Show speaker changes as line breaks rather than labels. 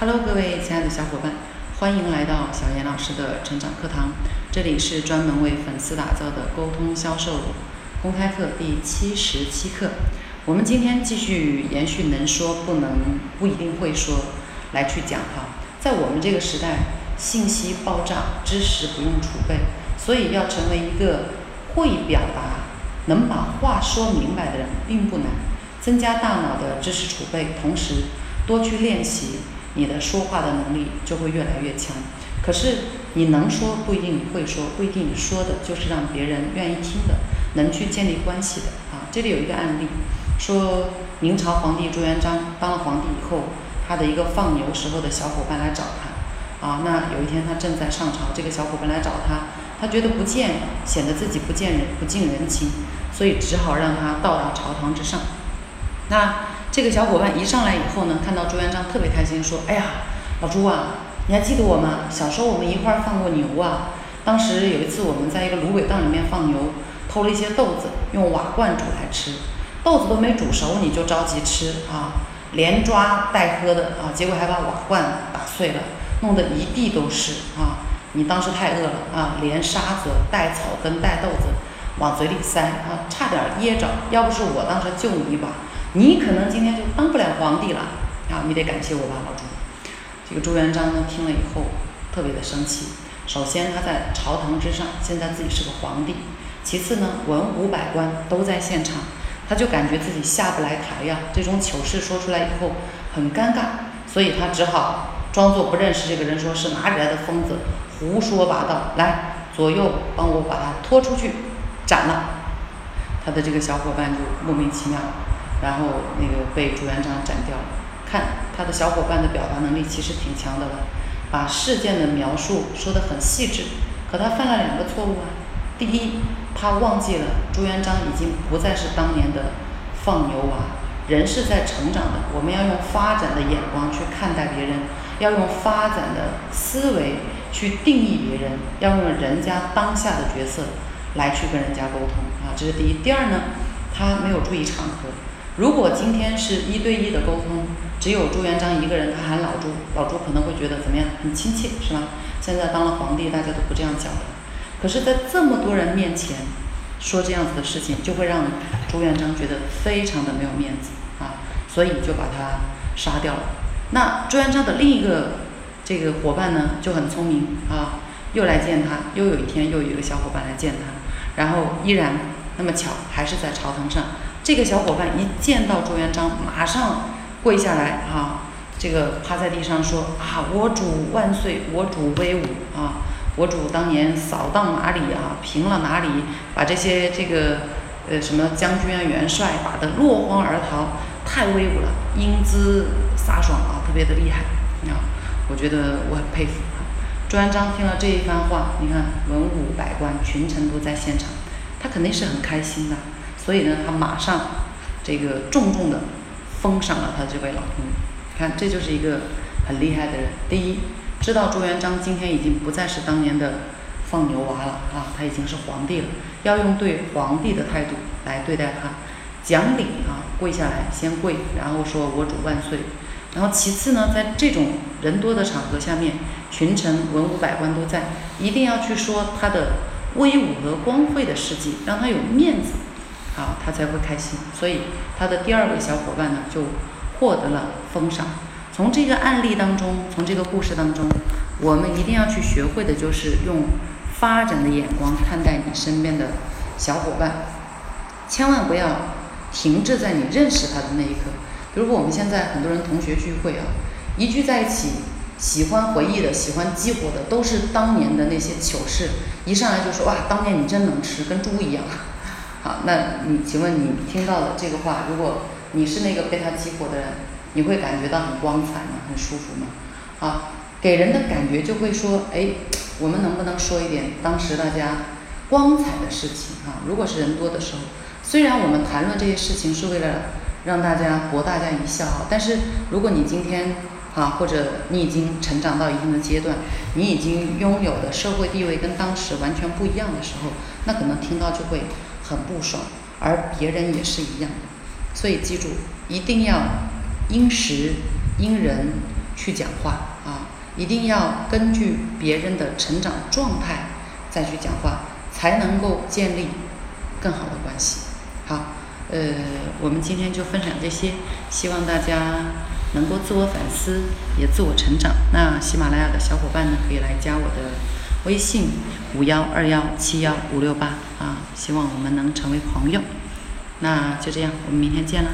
Hello，各位亲爱的小伙伴，欢迎来到小严老师的成长课堂。这里是专门为粉丝打造的沟通销售公开课第七十七课。我们今天继续延续能说不能不一定会说来去讲哈。在我们这个时代，信息爆炸，知识不用储备，所以要成为一个会表达、能把话说明白的人并不难。增加大脑的知识储备，同时多去练习。你的说话的能力就会越来越强。可是你能说不一定会说，不一定说的就是让别人愿意听的，能去建立关系的啊。这里有一个案例，说明朝皇帝朱元璋当了皇帝以后，他的一个放牛时候的小伙伴来找他啊。那有一天他正在上朝，这个小伙伴来找他，他觉得不见显得自己不见人不近人情，所以只好让他到达朝堂之上。那。这个小伙伴一上来以后呢，看到朱元璋特别开心，说：“哎呀，老朱啊，你还记得我吗？小时候我们一块儿放过牛啊。当时有一次我们在一个芦苇荡里面放牛，偷了一些豆子，用瓦罐煮来吃。豆子都没煮熟你就着急吃啊，连抓带喝的啊，结果还把瓦罐打碎了，弄得一地都是啊。你当时太饿了啊，连沙子带草根带豆子往嘴里塞啊，差点噎着。要不是我当时救你一把。”你可能今天就当不了皇帝了啊！你得感谢我吧，老朱。这个朱元璋呢，听了以后特别的生气。首先他在朝堂之上，现在自己是个皇帝；其次呢，文武百官都在现场，他就感觉自己下不来台呀。这种糗事说出来以后很尴尬，所以他只好装作不认识这个人，说是哪里来的疯子，胡说八道。来，左右帮我把他拖出去斩了。他的这个小伙伴就莫名其妙。然后那个被朱元璋斩掉了。看他的小伙伴的表达能力其实挺强的了，把事件的描述说得很细致。可他犯了两个错误啊。第一，他忘记了朱元璋已经不再是当年的放牛娃，人是在成长的。我们要用发展的眼光去看待别人，要用发展的思维去定义别人，要用人家当下的角色来去跟人家沟通啊。这是第一。第二呢，他没有注意场合。如果今天是一对一的沟通，只有朱元璋一个人，他喊老朱，老朱可能会觉得怎么样？很亲切，是吧？现在当了皇帝，大家都不这样叫的。可是，在这么多人面前说这样子的事情，就会让朱元璋觉得非常的没有面子啊，所以就把他杀掉了。那朱元璋的另一个这个伙伴呢，就很聪明啊，又来见他，又有一天又有一个小伙伴来见他，然后依然那么巧，还是在朝堂上。这个小伙伴一见到朱元璋，马上跪下来啊，这个趴在地上说啊，我主万岁，我主威武啊，我主当年扫荡哪里啊，平了哪里，把这些这个呃什么将军啊、元帅打得落荒而逃，太威武了，英姿飒爽啊，特别的厉害啊，我觉得我很佩服。朱元璋听了这一番话，你看文武百官群臣都在现场，他肯定是很开心的。所以呢，他马上这个重重的封赏了他这位老公。看，这就是一个很厉害的人。第一，知道朱元璋今天已经不再是当年的放牛娃了啊，他已经是皇帝了，要用对皇帝的态度来对待他，讲理啊，跪下来先跪，然后说我主万岁。然后其次呢，在这种人多的场合下面，群臣文武百官都在，一定要去说他的威武和光辉的事迹，让他有面子。啊，他才会开心。所以他的第二位小伙伴呢，就获得了封赏。从这个案例当中，从这个故事当中，我们一定要去学会的就是用发展的眼光看待你身边的小伙伴，千万不要停滞在你认识他的那一刻。比如说我们现在很多人同学聚会啊，一聚在一起，喜欢回忆的、喜欢激活的，都是当年的那些糗事。一上来就说哇，当年你真能吃，跟猪一样。好，那你请问你听到的这个话，如果你是那个被他激活的人，你会感觉到很光彩吗？很舒服吗？啊，给人的感觉就会说，哎，我们能不能说一点当时大家光彩的事情啊？如果是人多的时候，虽然我们谈论这些事情是为了让大家博大家一笑，但是如果你今天啊，或者你已经成长到一定的阶段，你已经拥有的社会地位跟当时完全不一样的时候，那可能听到就会。很不爽，而别人也是一样的，所以记住，一定要因时因人去讲话啊，一定要根据别人的成长状态再去讲话，才能够建立更好的关系。好，呃，我们今天就分享这些，希望大家能够自我反思，也自我成长。那喜马拉雅的小伙伴呢，可以来加我的微信五幺二幺七幺五六八啊，希望我们能成为朋友。那就这样，我们明天见了。